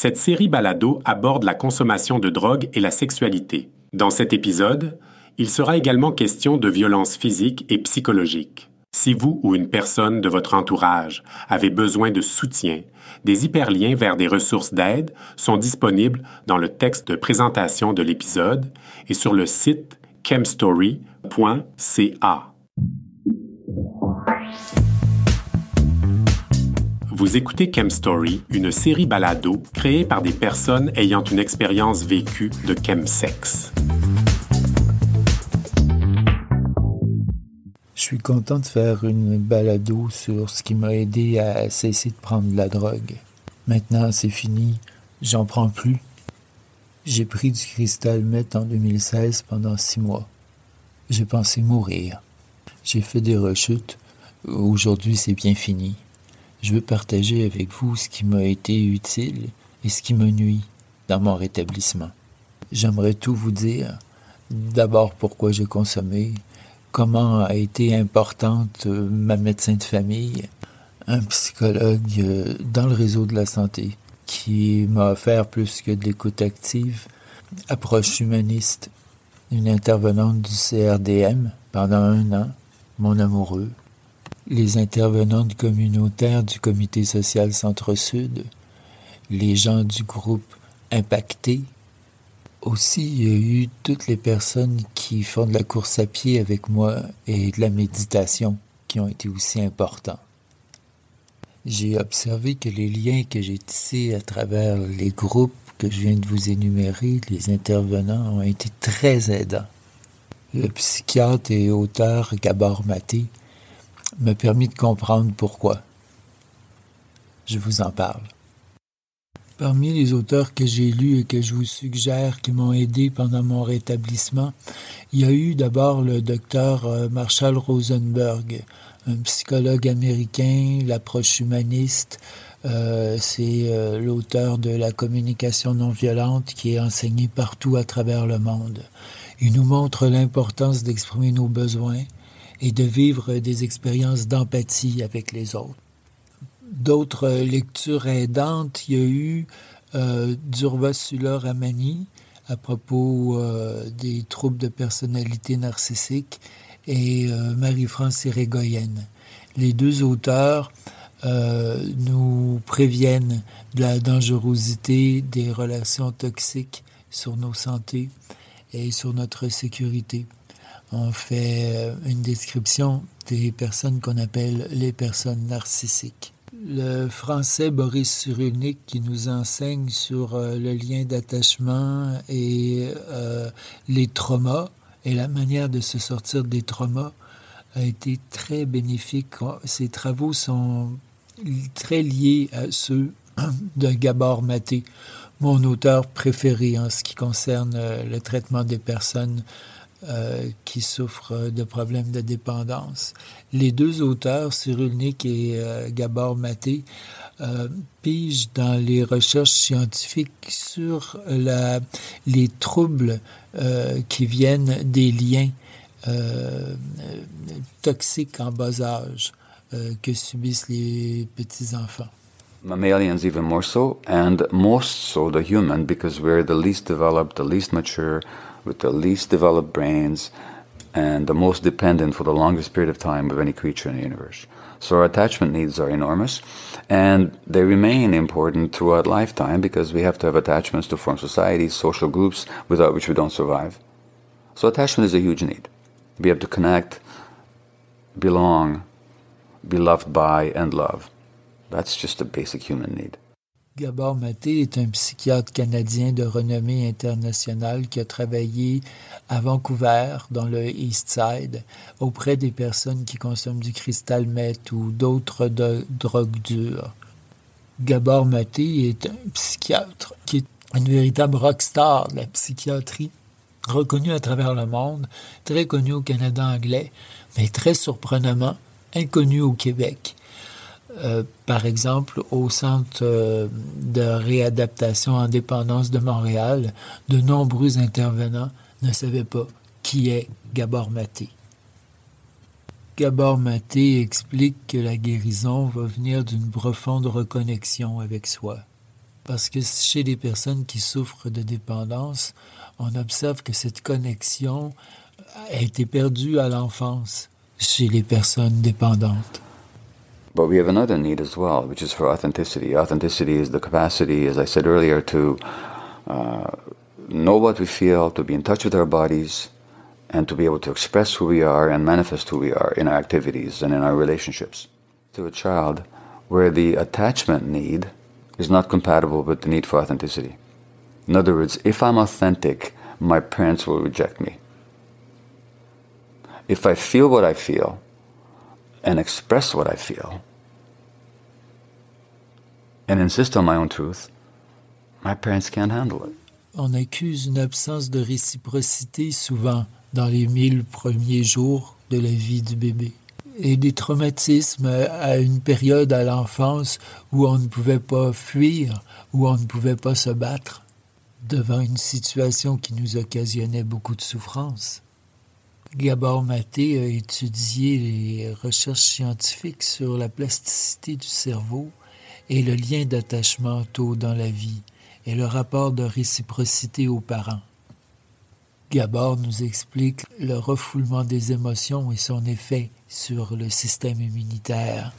Cette série balado aborde la consommation de drogue et la sexualité. Dans cet épisode, il sera également question de violences physiques et psychologiques. Si vous ou une personne de votre entourage avez besoin de soutien, des hyperliens vers des ressources d'aide sont disponibles dans le texte de présentation de l'épisode et sur le site chemstory.ca. Vous écoutez Chemstory, une série balado créée par des personnes ayant une expérience vécue de chemsex. Je suis content de faire une balado sur ce qui m'a aidé à cesser de prendre de la drogue. Maintenant, c'est fini, j'en prends plus. J'ai pris du cristal meth en 2016 pendant six mois. J'ai pensé mourir. J'ai fait des rechutes. Aujourd'hui, c'est bien fini. Je veux partager avec vous ce qui m'a été utile et ce qui me nuit dans mon rétablissement. J'aimerais tout vous dire. D'abord pourquoi j'ai consommé, comment a été importante euh, ma médecin de famille, un psychologue euh, dans le réseau de la santé qui m'a offert plus que de l'écoute active, approche humaniste, une intervenante du CRDM pendant un an, mon amoureux, les intervenantes communautaires du comité social Centre-Sud, les gens du groupe impacté. Aussi, il y a eu toutes les personnes qui font de la course à pied avec moi et de la méditation qui ont été aussi importants. J'ai observé que les liens que j'ai tissés à travers les groupes que je viens de vous énumérer, les intervenants, ont été très aidants. Le psychiatre et auteur Gabor Maté m'a permis de comprendre pourquoi. Je vous en parle. Parmi les auteurs que j'ai lus et que je vous suggère qui m'ont aidé pendant mon rétablissement, il y a eu d'abord le docteur euh, Marshall Rosenberg, un psychologue américain, l'approche humaniste. Euh, c'est euh, l'auteur de la communication non violente qui est enseigné partout à travers le monde. Il nous montre l'importance d'exprimer nos besoins, et de vivre des expériences d'empathie avec les autres. D'autres lectures aidantes, il y a eu euh, Ramani à propos euh, des troubles de personnalité narcissique et euh, Marie-France Irigoyen. Les deux auteurs euh, nous préviennent de la dangerosité des relations toxiques sur nos santé et sur notre sécurité on fait euh, une description des personnes qu'on appelle les personnes narcissiques. Le français Boris Cyrulnik qui nous enseigne sur euh, le lien d'attachement et euh, les traumas et la manière de se sortir des traumas a été très bénéfique. Ces travaux sont très liés à ceux de Gabor Maté, mon auteur préféré en ce qui concerne le traitement des personnes euh, qui souffrent de problèmes de dépendance. Les deux auteurs, Cyrulnik et euh, Gabor Maté, euh, pigent dans les recherches scientifiques sur la, les troubles euh, qui viennent des liens toxiques en bas âge que subissent les petits-enfants. Mammalians even more so, and most so the human, because we're the least developed, the least mature, with the least developed brains and the most dependent for the longest period of time of any creature in the universe. So our attachment needs are enormous and they remain important throughout lifetime because we have to have attachments to form societies, social groups without which we don't survive. So attachment is a huge need. We have to connect, belong, be loved by, and love. That's just a basic human need. Gabor Maté est un psychiatre canadien de renommée internationale qui a travaillé à Vancouver, dans le East Side, auprès des personnes qui consomment du cristal meth ou d'autres drogues dures. Gabor Maté est un psychiatre qui est une véritable rockstar de la psychiatrie, reconnu à travers le monde, très connu au Canada anglais, mais très surprenamment inconnu au Québec. Euh, par exemple, au Centre euh, de réadaptation en dépendance de Montréal, de nombreux intervenants ne savaient pas qui est Gabor Maté. Gabor Maté explique que la guérison va venir d'une profonde reconnexion avec soi. Parce que chez les personnes qui souffrent de dépendance, on observe que cette connexion a été perdue à l'enfance chez les personnes dépendantes. But we have another need as well, which is for authenticity. Authenticity is the capacity, as I said earlier, to uh, know what we feel, to be in touch with our bodies, and to be able to express who we are and manifest who we are in our activities and in our relationships. To a child, where the attachment need is not compatible with the need for authenticity. In other words, if I'm authentic, my parents will reject me. If I feel what I feel and express what I feel and insist on my own truth, my parents can't handle it. On accuse une absence de réciprocité souvent dans les mille premiers jours de la vie du bébé. Et des traumatismes à une période à l'enfance où on ne pouvait pas fuir, où on ne pouvait pas se battre devant une situation qui nous occasionnait beaucoup de souffrance. Gabor Maté a étudié les recherches scientifiques sur la plasticité du cerveau et le lien d'attachement tôt dans la vie et le rapport de réciprocité aux parents. Gabor nous explique le refoulement des émotions et son effet sur le système immunitaire.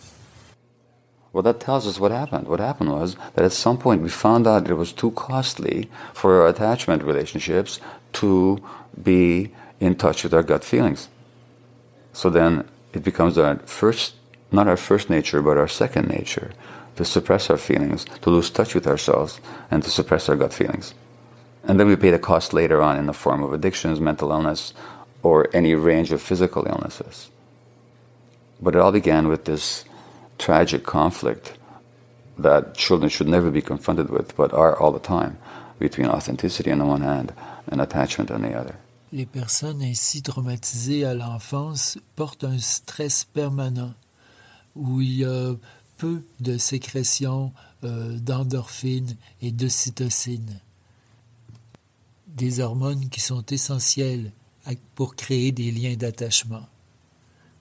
Well, that tells us what happened. What happened was that at some point we found out it was too costly for our attachment relationships to be in touch with our gut feelings. So then it becomes our first, not our first nature, but our second nature to suppress our feelings, to lose touch with ourselves, and to suppress our gut feelings. And then we pay the cost later on in the form of addictions, mental illness, or any range of physical illnesses. But it all began with this tragic conflict that children should never be confronted with, but are all the time, between authenticity on the one hand and attachment on the other. Les personnes ainsi traumatisées à l'enfance portent un stress permanent où il y a peu de sécrétion euh, d'endorphines et de cytocine, des hormones qui sont essentielles pour créer des liens d'attachement.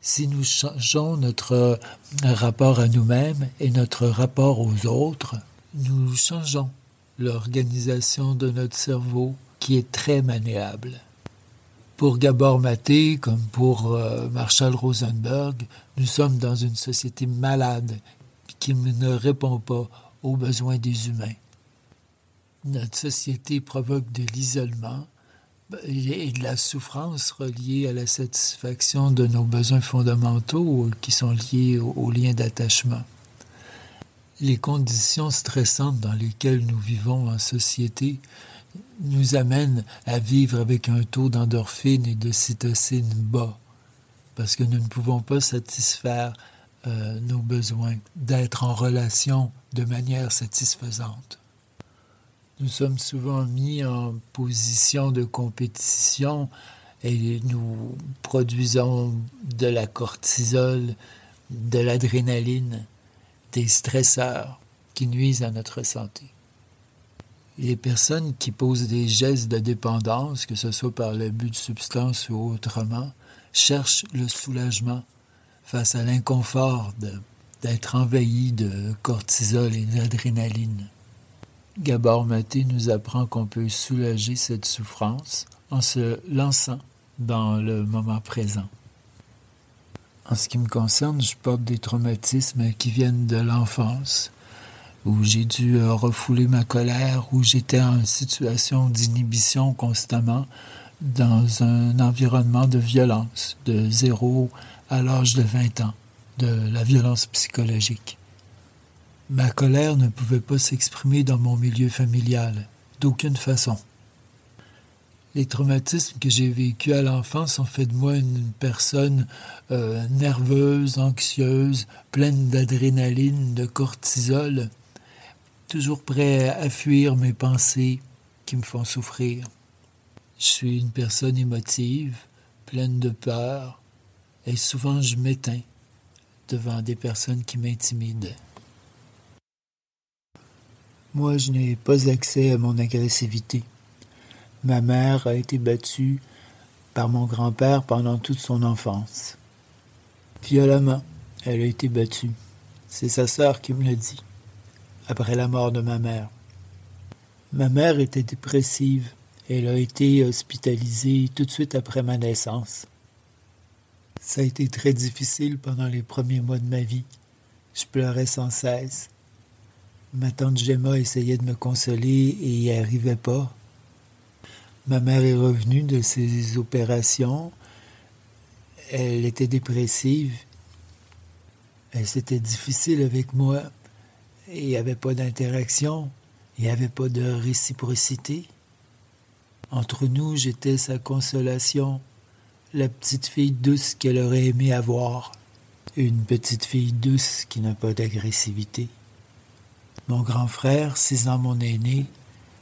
Si nous changeons notre rapport à nous-mêmes et notre rapport aux autres, nous changeons l'organisation de notre cerveau qui est très maniable. Pour Gabor Maté, comme pour euh, Marshall Rosenberg, nous sommes dans une société malade qui ne répond pas aux besoins des humains. Notre société provoque de l'isolement et de la souffrance reliée à la satisfaction de nos besoins fondamentaux qui sont liés aux liens d'attachement. Les conditions stressantes dans lesquelles nous vivons en société nous amène à vivre avec un taux d'endorphine et de cytocine bas, parce que nous ne pouvons pas satisfaire euh, nos besoins d'être en relation de manière satisfaisante. Nous sommes souvent mis en position de compétition et nous produisons de la cortisol, de l'adrénaline, des stresseurs qui nuisent à notre santé. Les personnes qui posent des gestes de dépendance, que ce soit par l'abus de substances ou autrement, cherchent le soulagement face à l'inconfort d'être envahi de cortisol et d'adrénaline. Gabor Maté nous apprend qu'on peut soulager cette souffrance en se lançant dans le moment présent. En ce qui me concerne, je porte des traumatismes qui viennent de l'enfance où j'ai dû euh, refouler ma colère, où j'étais en situation d'inhibition constamment dans un environnement de violence, de zéro à l'âge de 20 ans, de la violence psychologique. Ma colère ne pouvait pas s'exprimer dans mon milieu familial, d'aucune façon. Les traumatismes que j'ai vécus à l'enfance ont fait de moi une personne euh, nerveuse, anxieuse, pleine d'adrénaline, de cortisol, toujours prêt à fuir mes pensées qui me font souffrir. Je suis une personne émotive, pleine de peur, et souvent je m'éteins devant des personnes qui m'intimident. Moi, je n'ai pas accès à mon agressivité. Ma mère a été battue par mon grand-père pendant toute son enfance. Violemment, elle a été battue. C'est sa sœur qui me l'a dit après la mort de ma mère. Ma mère était dépressive. Elle a été hospitalisée tout de suite après ma naissance. Ça a été très difficile pendant les premiers mois de ma vie. Je pleurais sans cesse. Ma tante Gemma essayait de me consoler et n'y arrivait pas. Ma mère est revenue de ses opérations. Elle était dépressive. C'était difficile avec moi. Il n'y avait pas d'interaction. Il n'y avait pas de réciprocité. Entre nous, j'étais sa consolation la petite fille douce qu'elle aurait aimé avoir. Une petite fille douce qui n'a pas d'agressivité. Mon grand frère, six ans mon aîné,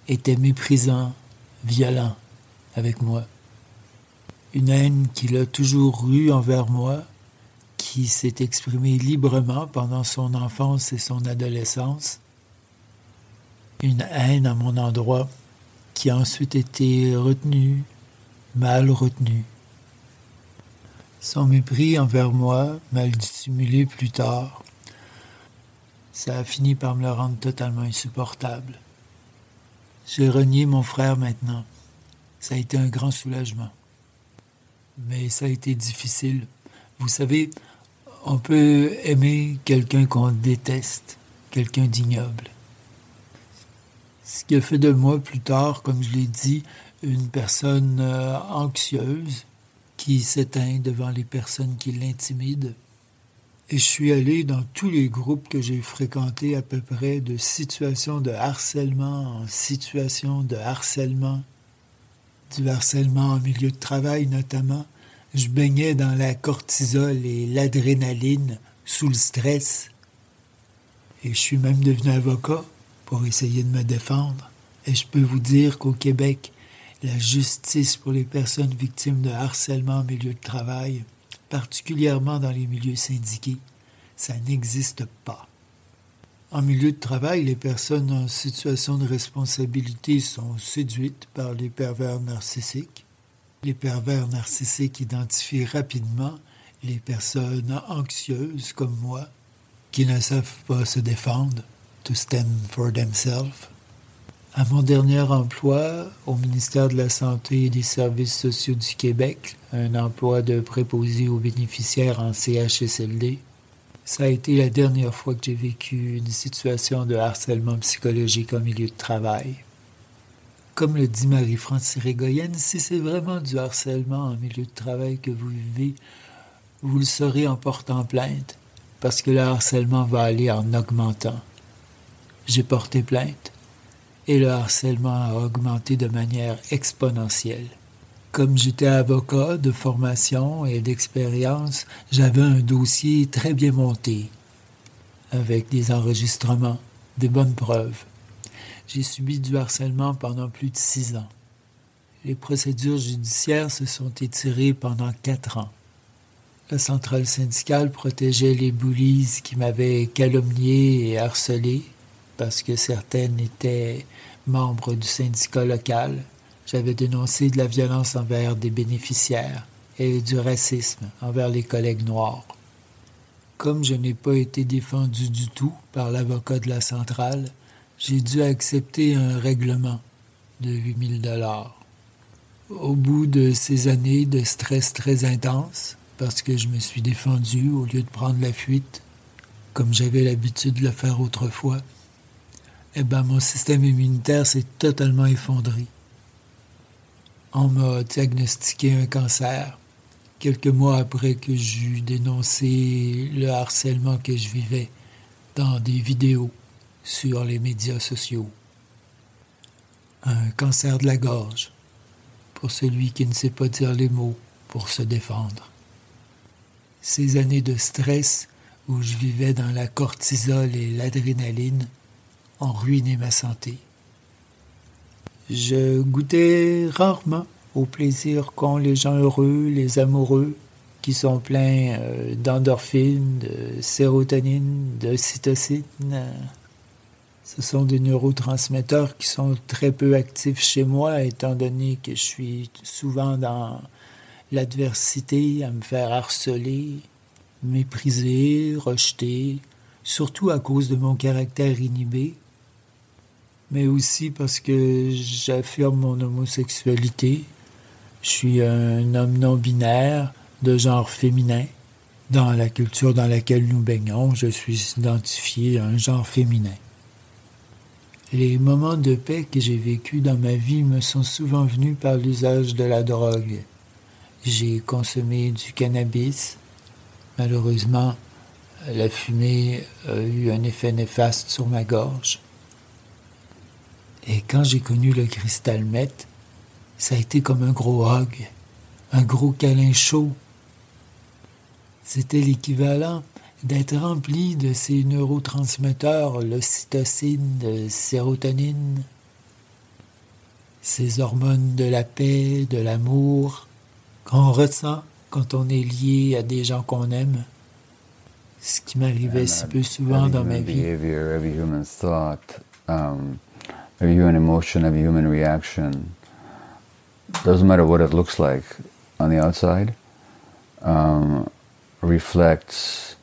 était méprisant, violent avec moi. Une haine qu'il a toujours eue envers moi, qui s'est exprimée librement pendant son enfance et son adolescence. Une haine à mon endroit qui a ensuite été retenue, mal retenue. Son mépris envers moi, mal dissimulé plus tard, ça a fini par me le rendre totalement insupportable. J'ai renié mon frère maintenant. Ça a été un grand soulagement. Mais ça a été difficile. Vous savez, on peut aimer quelqu'un qu'on déteste, quelqu'un d'ignoble. Ce qui a fait de moi plus tard, comme je l'ai dit, une personne euh, anxieuse, qui s'éteint devant les personnes qui l'intimident. Et je suis allé dans tous les groupes que j'ai fréquentés à peu près de situations de harcèlement en situation de harcèlement, du harcèlement en milieu de travail notamment. Je baignais dans la cortisol et l'adrénaline sous le stress. Et je suis même devenu avocat pour essayer de me défendre. Et je peux vous dire qu'au Québec, la justice pour les personnes victimes de harcèlement en milieu de travail, particulièrement dans les milieux syndiqués, ça n'existe pas. En milieu de travail, les personnes en situation de responsabilité sont séduites par les pervers narcissiques. Les pervers narcissiques identifient rapidement les personnes anxieuses comme moi, qui ne savent pas se défendre, to stand for themselves. À mon dernier emploi au ministère de la Santé et des Services sociaux du Québec, un emploi de préposé aux bénéficiaires en CHSLD, ça a été la dernière fois que j'ai vécu une situation de harcèlement psychologique en milieu de travail. Comme le dit Marie-France Régoyenne, si c'est vraiment du harcèlement en milieu de travail que vous vivez, vous le saurez en portant plainte, parce que le harcèlement va aller en augmentant. J'ai porté plainte et le harcèlement a augmenté de manière exponentielle. Comme j'étais avocat de formation et d'expérience, j'avais un dossier très bien monté, avec des enregistrements, des bonnes preuves. J'ai subi du harcèlement pendant plus de six ans. Les procédures judiciaires se sont étirées pendant quatre ans. La centrale syndicale protégeait les boulises qui m'avaient calomnié et harcelé parce que certaines étaient membres du syndicat local. J'avais dénoncé de la violence envers des bénéficiaires et du racisme envers les collègues noirs. Comme je n'ai pas été défendu du tout par l'avocat de la centrale, j'ai dû accepter un règlement de 8000 dollars. Au bout de ces années de stress très intense, parce que je me suis défendu au lieu de prendre la fuite, comme j'avais l'habitude de le faire autrefois, eh ben, mon système immunitaire s'est totalement effondré. On m'a diagnostiqué un cancer quelques mois après que j'eus dénoncé le harcèlement que je vivais dans des vidéos sur les médias sociaux. Un cancer de la gorge, pour celui qui ne sait pas dire les mots pour se défendre. Ces années de stress où je vivais dans la cortisol et l'adrénaline ont ruiné ma santé. Je goûtais rarement au plaisir qu'ont les gens heureux, les amoureux, qui sont pleins euh, d'endorphines, de sérotonine, de cytocine. Ce sont des neurotransmetteurs qui sont très peu actifs chez moi, étant donné que je suis souvent dans l'adversité, à me faire harceler, mépriser, rejeter, surtout à cause de mon caractère inhibé. Mais aussi parce que j'affirme mon homosexualité. Je suis un homme non binaire de genre féminin. Dans la culture dans laquelle nous baignons, je suis identifié à un genre féminin. Les moments de paix que j'ai vécus dans ma vie me sont souvent venus par l'usage de la drogue. J'ai consommé du cannabis. Malheureusement, la fumée a eu un effet néfaste sur ma gorge. Et quand j'ai connu le cristal meth, ça a été comme un gros hug, un gros câlin chaud. C'était l'équivalent d'être rempli de ces neurotransmetteurs, l'ocytocine, la sérotonine, ces hormones de la paix, de l'amour, qu'on ressent quand on est lié à des gens qu'on aime. Ce qui m'arrivait si peu souvent dans ma vie. Every human um, emotion, every human reaction, doesn't matter what it looks like on the outside, um, reflects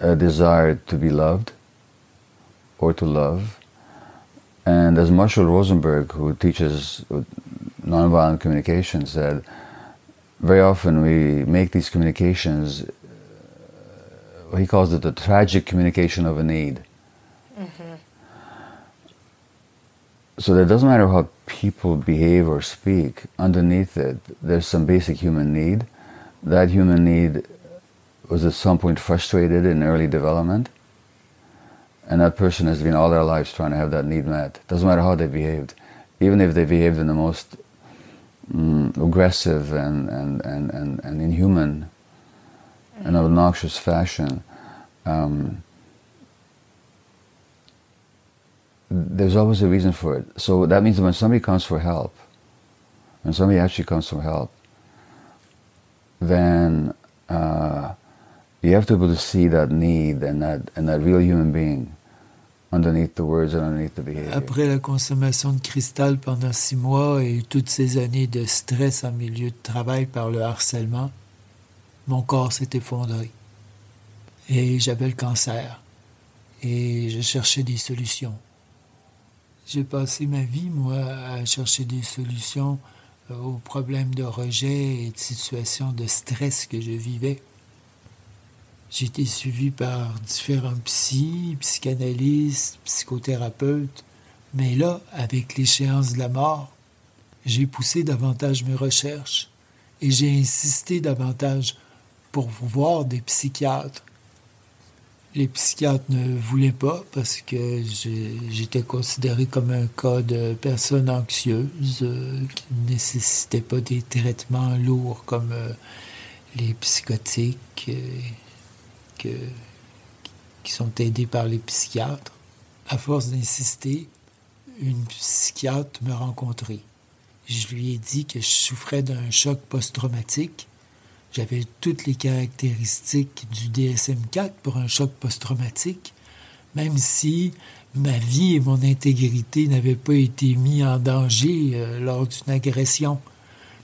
a desire to be loved or to love. And as Marshall Rosenberg, who teaches nonviolent communication, said, very often we make these communications, uh, he calls it the tragic communication of a need. Mm-hmm. So that doesn't matter how people behave or speak, underneath it, there's some basic human need. That human need was at some point frustrated in early development, and that person has been all their lives trying to have that need met. Doesn't matter how they behaved, even if they behaved in the most mm, aggressive and, and, and, and, and inhuman and obnoxious fashion. Um, there's always a reason for it. So that means when somebody comes for help, when somebody actually comes for help, then uh, you have to be able to see that need and that, and that real human being underneath the words and underneath the behavior. Après la consommation de cristal pendant six mois et toutes ces années de stress en milieu de travail par le harcèlement, mon corps s'est effondré. Et j'avais le cancer. Et je cherchais des solutions. J'ai passé ma vie, moi, à chercher des solutions euh, aux problèmes de rejet et de situations de stress que je vivais. J'ai été suivi par différents psys, psychanalystes, psychothérapeutes, mais là, avec l'échéance de la mort, j'ai poussé davantage mes recherches et j'ai insisté davantage pour voir des psychiatres. Les psychiatres ne voulaient pas parce que j'étais considéré comme un cas de personne anxieuse euh, qui ne nécessitait pas des traitements lourds comme euh, les psychotiques. Euh, qui sont aidés par les psychiatres. À force d'insister, une psychiatre me rencontrait. Je lui ai dit que je souffrais d'un choc post-traumatique. J'avais toutes les caractéristiques du DSM-4 pour un choc post-traumatique, même si ma vie et mon intégrité n'avaient pas été mis en danger euh, lors d'une agression,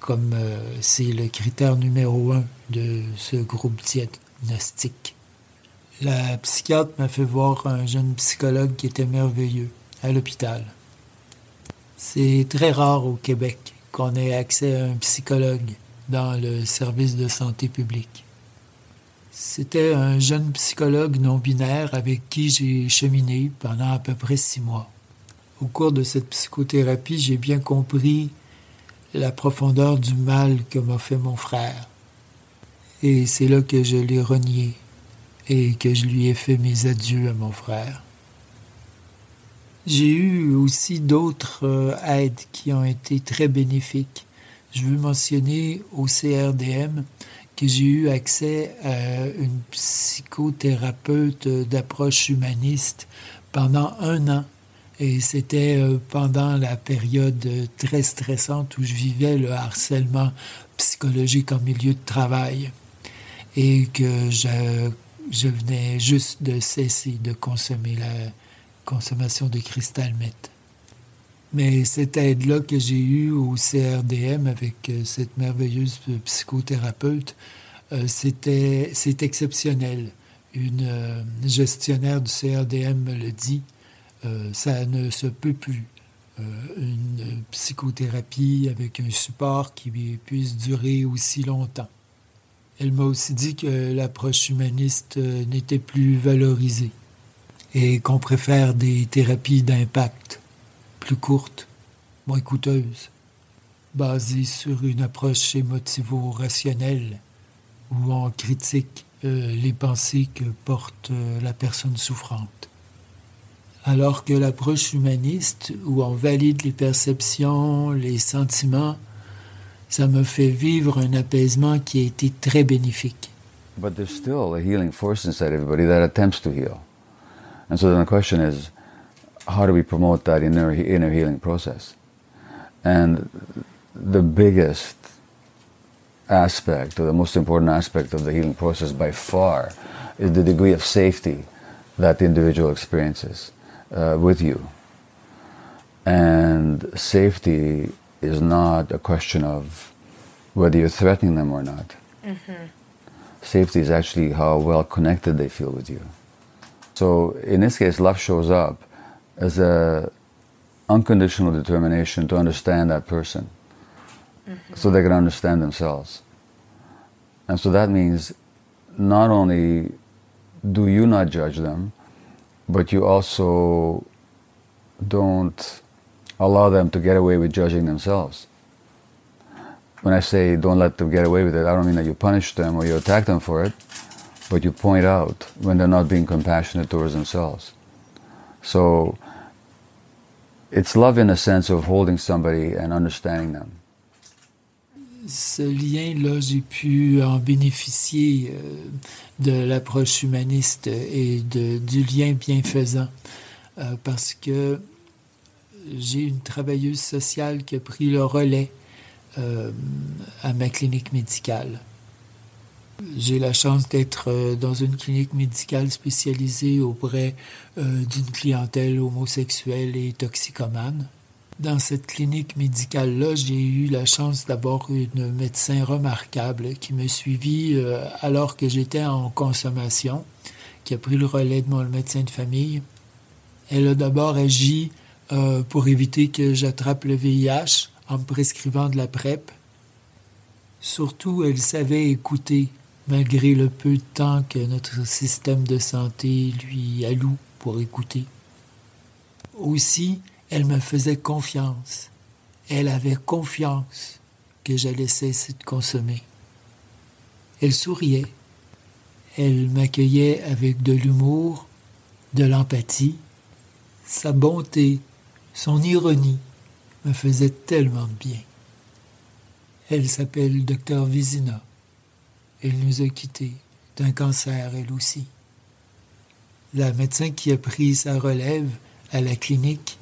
comme euh, c'est le critère numéro un de ce groupe diagnostique. La psychiatre m'a fait voir un jeune psychologue qui était merveilleux à l'hôpital. C'est très rare au Québec qu'on ait accès à un psychologue dans le service de santé publique. C'était un jeune psychologue non binaire avec qui j'ai cheminé pendant à peu près six mois. Au cours de cette psychothérapie, j'ai bien compris la profondeur du mal que m'a fait mon frère. Et c'est là que je l'ai renié et que je lui ai fait mes adieux à mon frère. J'ai eu aussi d'autres euh, aides qui ont été très bénéfiques. Je veux mentionner au CRDM que j'ai eu accès à une psychothérapeute d'approche humaniste pendant un an. Et c'était euh, pendant la période très stressante où je vivais le harcèlement psychologique en milieu de travail et que je venais juste de cesser de consommer la consommation de cristal meth. Mais cette aide-là que j'ai eue au CRDM avec euh, cette merveilleuse psychothérapeute, euh, c'était c'est exceptionnel. Une euh, gestionnaire du CRDM me le dit. euh, ça ne se peut plus. Euh, une psychothérapie avec un support qui puisse durer aussi longtemps. Elle m'a aussi dit que l'approche humaniste n'était plus valorisée et qu'on préfère des thérapies d'impact, plus courtes, moins coûteuses, basées sur une approche émotivo-rationnelle où on critique les pensées que porte la personne souffrante alors que l'approche humaniste, où on valide les perceptions, les sentiments, ça me fait vivre un apaisement qui a été très bénéfique. But there's still a healing force inside everybody that attempts to heal. And so then the question is, how do we promote that inner, inner healing process? And the biggest aspect, or the most important aspect of the healing process by far, is the degree of safety that the individual experiences. uh, with you. And safety is not a question of whether you're threatening them or not. Mm-hmm. Safety is actually how well connected they feel with you. So in this case, love shows up as a unconditional determination to understand that person mm-hmm. so they can understand themselves. And so that means not only do you not judge them, but you also don't allow them to get away with judging themselves. When I say don't let them get away with it, I don't mean that you punish them or you attack them for it, but you point out when they're not being compassionate towards themselves. So it's love in a sense of holding somebody and understanding them. ce lien-là, j'ai pu en bénéficier euh, de l'approche humaniste et du lien bienfaisant euh, parce que j'ai une travailleuse sociale qui a pris le relais euh, à ma clinique médicale. J'ai la chance d'être dans une clinique médicale spécialisée auprès d'une clientèle homosexuelle et toxicomane. Dans cette clinique médicale-là, j'ai eu la chance d'avoir une médecin remarquable qui me suivit euh, alors que j'étais en consommation, qui a pris le relais de mon médecin de famille. Elle a d'abord agi euh, pour éviter que j'attrape le VIH en me prescrivant de la PrEP. Surtout, elle savait écouter, malgré le peu de temps que notre système de santé lui alloue pour écouter. Aussi, elle me faisait confiance. Elle avait confiance que j'allais cesser de consommer. Elle souriait. Elle m'accueillait avec de l'humour, de l'empathie. Sa bonté, son ironie me faisaient tellement de bien. Elle s'appelle Docteur Vizina. Elle nous a quittés d'un cancer, elle aussi. La médecin qui a pris sa relève à la clinique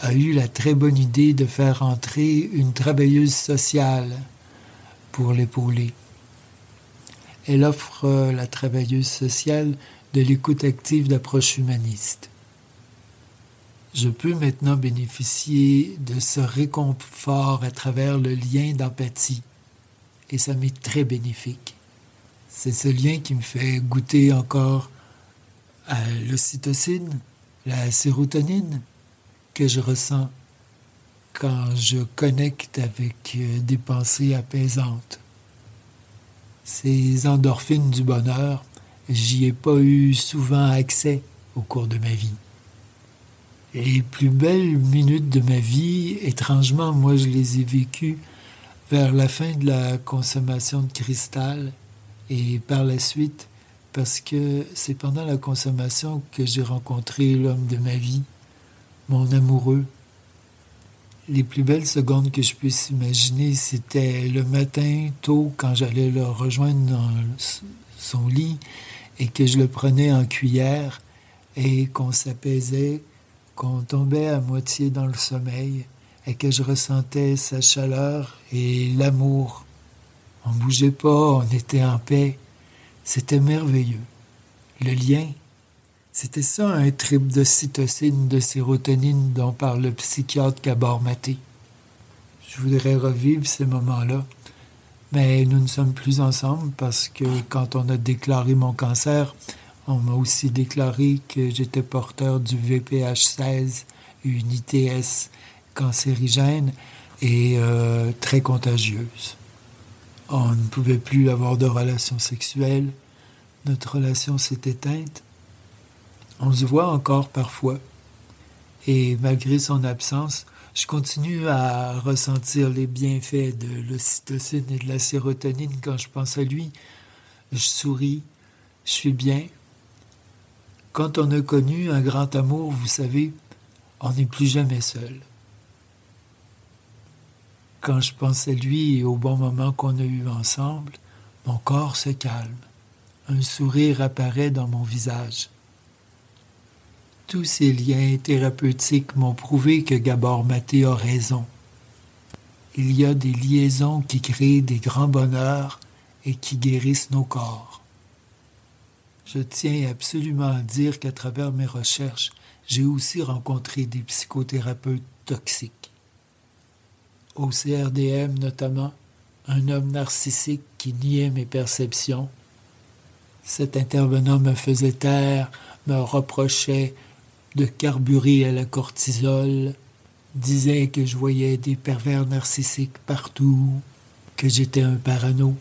a eu la très bonne idée de faire entrer une travailleuse sociale pour l'épauler. Elle offre la travailleuse sociale de l'écoute active d'approche humaniste. Je peux maintenant bénéficier de ce réconfort à travers le lien d'empathie et ça m'est très bénéfique. C'est ce lien qui me fait goûter encore à l'ocytocine, la sérotonine, que je ressens quand je connecte avec euh, des pensées apaisantes. Ces endorphines du bonheur, j'y ai pas eu souvent accès au cours de ma vie. Les plus belles minutes de ma vie, étrangement, moi, je les ai vécues vers la fin de la consommation de cristal et par la suite parce que c'est pendant la consommation que j'ai rencontré l'homme de ma vie mon amoureux. Les plus belles secondes que je puisse imaginer, c'était le matin tôt quand j'allais le rejoindre dans son lit et que je le prenais en cuillère et qu'on s'apaisait, qu'on tombait à moitié dans le sommeil et que je ressentais sa chaleur et l'amour. On bougeait pas, on était en paix. C'était merveilleux. Le lien c'était ça un trip de cytocine, de sérotonine dont parle le psychiatre Gabor Maté. Je voudrais revivre ces moments-là. Mais nous ne sommes plus ensemble parce que quand on a déclaré mon cancer, On m'a aussi déclaré que j'étais porteur du VPH16, une ITS cancérigène et euh, très contagieuse. On ne pouvait plus avoir de relations sexuelles. Notre relation s'est éteinte. On se voit encore parfois. Et malgré son absence, je continue à ressentir les bienfaits de l'ocytocine et de la sérotonine quand je pense à lui. Je souris, je suis bien. Quand on a connu un grand amour, vous savez, on n'est plus jamais seul. Quand je pense à lui et au bon moment qu'on a eu ensemble, mon corps se calme. Un sourire apparaît dans mon visage. Tous ces liens thérapeutiques m'ont prouvé que Gabor Maté a raison. Il y a des liaisons qui créent des grands bonheurs et qui guérissent nos corps. Je tiens absolument à dire qu'à travers mes recherches, j'ai aussi rencontré des psychothérapeutes toxiques. Au CRDM notamment, un homme narcissique qui niait mes perceptions. Cet intervenant me faisait taire, me reprochait de carburer à la cortisol, disait que je voyais des pervers narcissiques partout, que j'étais un parano.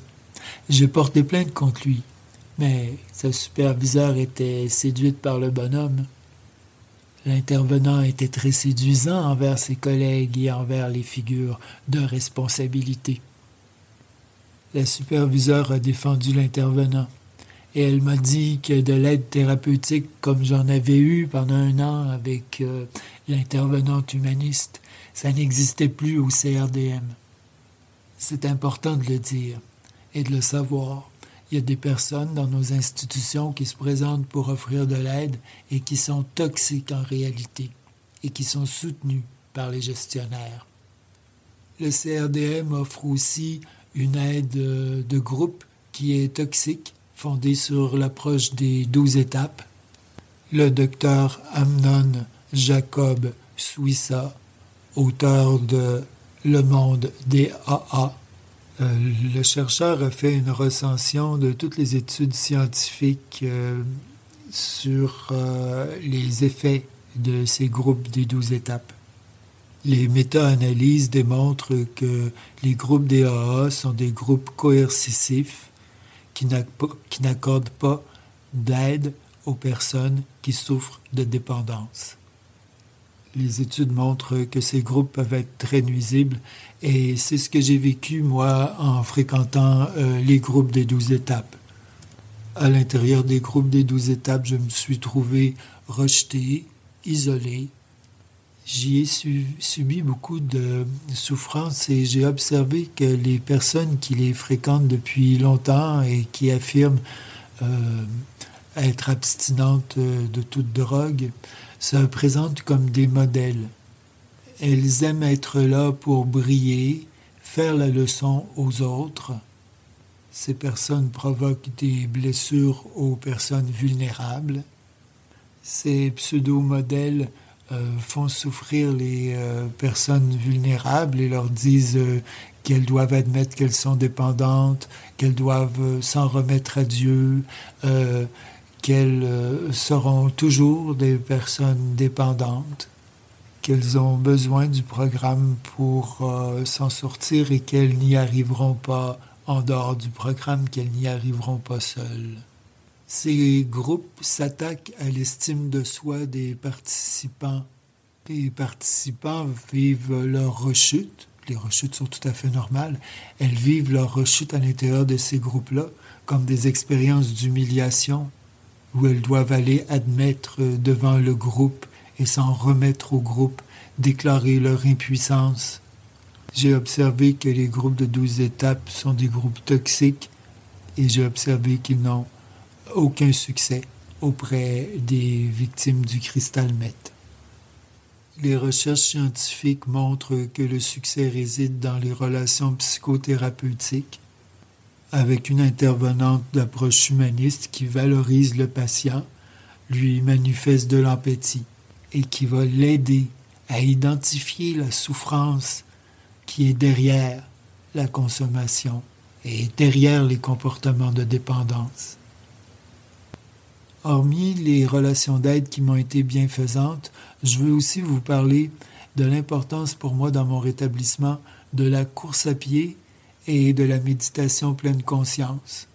Je portais plainte contre lui, mais sa superviseur était séduite par le bonhomme. L'intervenant était très séduisant envers ses collègues et envers les figures de responsabilité. La superviseure a défendu l'intervenant et elle m'a dit que de l'aide thérapeutique comme j'en avais eu pendant un an avec euh, l'intervenante humaniste, ça n'existait plus au CRDM. C'est important de le dire et de le savoir. Il y a des personnes dans nos institutions qui se présentent pour offrir de l'aide et qui sont toxiques en réalité et qui sont soutenues par les gestionnaires. Le CRDM offre aussi une aide euh, de groupe qui est toxique fondé sur l'approche des douze étapes. Le docteur Amnon Jacob Suissa, auteur de Le Monde des AA, euh, le chercheur a fait une recension de toutes les études scientifiques euh, sur euh, les effets de ces groupes des douze étapes. Les méta-analyses démontrent que les groupes des AA sont des groupes coercitifs qui n'accordent pas d'aide aux personnes qui souffrent de dépendance. Les études montrent que ces groupes peuvent être très nuisibles et c'est ce que j'ai vécu moi en fréquentant euh, les groupes des douze étapes. À l'intérieur des groupes des douze étapes, je me suis trouvé rejeté, isolé, J'y ai subi beaucoup de souffrances et j'ai observé que les personnes qui les fréquentent depuis longtemps et qui affirment euh, être abstinentes de toute drogue se présentent comme des modèles. Elles aiment être là pour briller, faire la leçon aux autres. Ces personnes provoquent des blessures aux personnes vulnérables. Ces pseudo-modèles euh, font souffrir les euh, personnes vulnérables et leur disent euh, qu'elles doivent admettre qu'elles sont dépendantes, qu'elles doivent s'en remettre à Dieu, qu'elles seront toujours des personnes dépendantes, qu'elles ont besoin du programme pour s'en sortir et qu'elles n'y arriveront pas en dehors du programme, qu'elles n'y arriveront pas seules. Ces groupes s'attaquent à l'estime de soi des participants. Les participants vivent leur rechute. Les rechutes sont tout à fait normales. Elles vivent leur rechute à l'intérieur de ces groupes-là comme des expériences d'humiliation où elles doivent aller admettre devant le groupe et s'en remettre au groupe, déclarer leur impuissance. J'ai observé que les groupes de douze étapes sont des groupes toxiques et j'ai observé qu'ils n'ont aucun succès auprès des victimes du cristal meth. Les recherches scientifiques montrent que le succès réside dans les relations psychothérapeutiques avec une intervenante d'approche humaniste qui valorise le patient, lui manifeste de l'empathie et qui va l'aider à identifier la souffrance qui est derrière la consommation et derrière les comportements de dépendance. Hormis les relations d'aide qui m'ont été bienfaisantes, je veux aussi vous parler de l'importance pour moi dans mon rétablissement de la course à pied et de la méditation pleine conscience.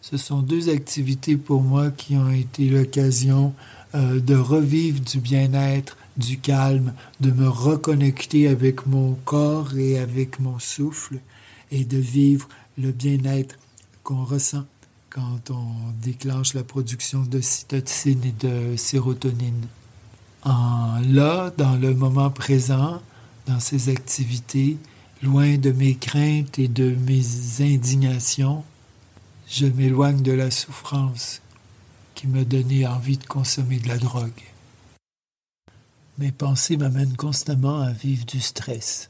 Ce sont deux activités pour moi qui ont été l'occasion euh, de revivre du bien-être, du calme, de me reconnecter avec mon corps et avec mon souffle et de vivre le bien-être qu'on ressent quand on déclenche la production de cytocine et de sérotonine. En là, dans le moment présent, dans ces activités, loin de mes craintes et de mes indignations, je m'éloigne de la souffrance qui me donnait envie de consommer de la drogue. Mes pensées m'amènent constamment à vivre du stress.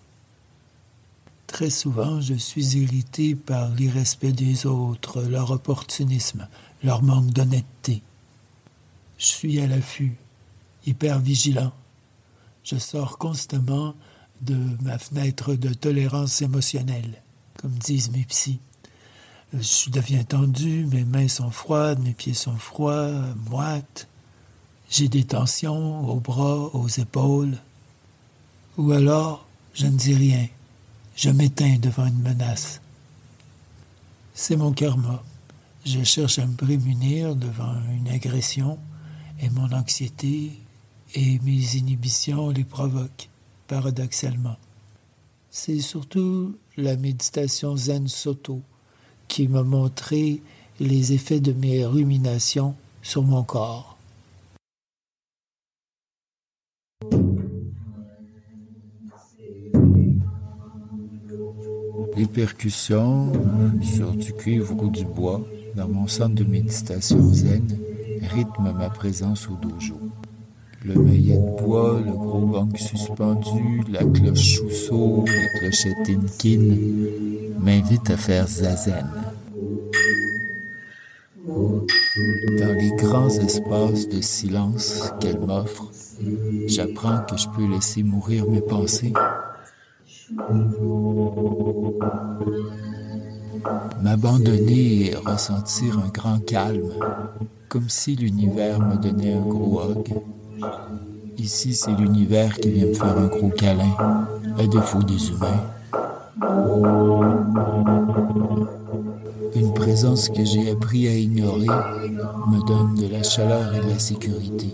Très souvent, je suis irrité par l'irrespect des autres, leur opportunisme, leur manque d'honnêteté. Je suis à l'affût, hyper vigilant. Je sors constamment de ma fenêtre de tolérance émotionnelle, comme disent mes psys. Je deviens tendu, mes mains sont froides, mes pieds sont froids, moites. J'ai des tensions aux bras, aux épaules. Ou alors, je ne dis rien. Je m'éteins devant une menace. C'est mon karma. Je cherche à me prémunir devant une agression et mon anxiété et mes inhibitions les provoquent, paradoxalement. C'est surtout la méditation Zen Soto qui m'a montré les effets de mes ruminations sur mon corps. Les percussions sur du cuivre ou du bois dans mon centre de méditation zen rythment ma présence au dojo. Le maillet de bois, le gros gong suspendu, la cloche chousseau, les clochettes inkin m'invitent à faire zazen. Dans les grands espaces de silence qu'elle m'offre, j'apprends que je peux laisser mourir mes pensées M'abandonner et ressentir un grand calme, comme si l'univers me donnait un gros hug. Ici, c'est l'univers qui vient me faire un gros câlin, à défaut des humains. Une présence que j'ai appris à ignorer me donne de la chaleur et de la sécurité.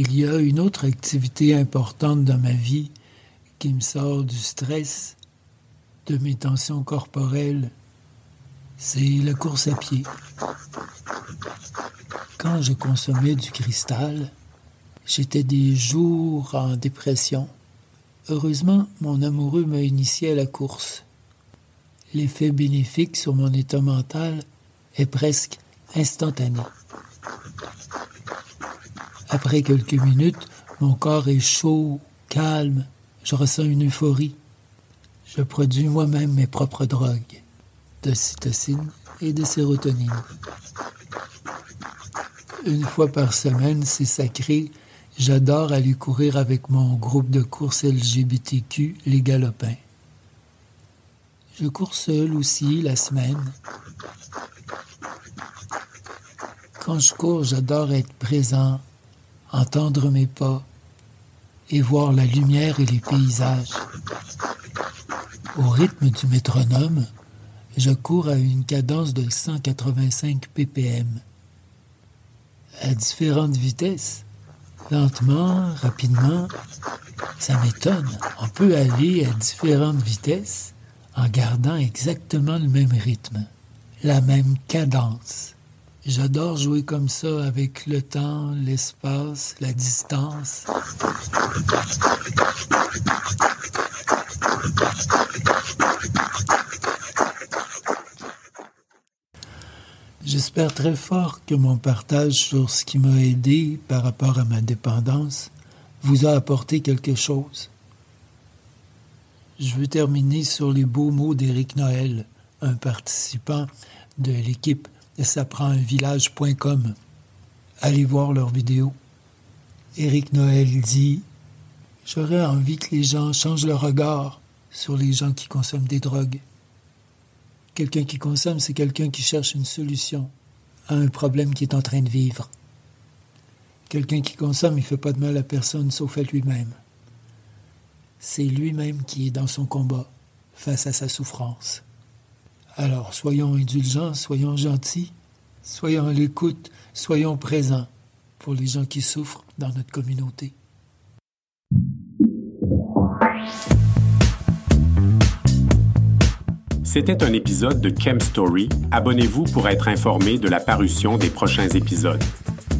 Il y a une autre activité importante dans ma vie qui me sort du stress, de mes tensions corporelles, c'est la course à pied. Quand je consommais du cristal, j'étais des jours en dépression. Heureusement, mon amoureux m'a initié à la course. L'effet bénéfique sur mon état mental est presque instantané. Après quelques minutes, mon corps est chaud, calme, je ressens une euphorie. Je produis moi-même mes propres drogues, de cytocine et de sérotonine. Une fois par semaine, c'est sacré, J'adore aller courir avec mon groupe de course LGBTQ, les Galopins. Je cours seul aussi la semaine. Quand je cours, j'adore être présent, entendre mes pas et voir la lumière et les paysages. Au rythme du métronome, je cours à une cadence de 185 ppm. À différentes vitesses, lentement, rapidement, ça m'étonne. On peut aller à différentes vitesses en gardant exactement le même rythme, la même cadence. J'adore jouer comme ça avec le temps, l'espace, la distance. J'espère très fort que mon partage sur ce qui m'a aidé par rapport à ma dépendance vous a apporté quelque chose. Je veux terminer sur les beaux mots d'Éric Noël, un participant de l'équipe de village.com. allez voir leurs vidéos. Éric Noël dit J'aurais envie que les gens changent leur regard sur les gens qui consomment des drogues. Quelqu'un qui consomme, c'est quelqu'un qui cherche une solution à un problème qui est en train de vivre. Quelqu'un qui consomme, il ne fait pas de mal à personne sauf à lui-même. C'est lui-même qui est dans son combat face à sa souffrance. Alors soyons indulgents, soyons gentils, soyons à l'écoute, soyons présents pour les gens qui souffrent dans notre communauté. C'était un épisode de Chem Story. Abonnez-vous pour être informé de la parution des prochains épisodes.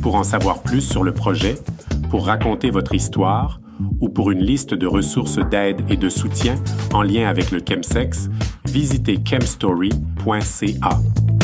Pour en savoir plus sur le projet, pour raconter votre histoire ou pour une liste de ressources d'aide et de soutien en lien avec le chemsex, visitez chemstory.ca.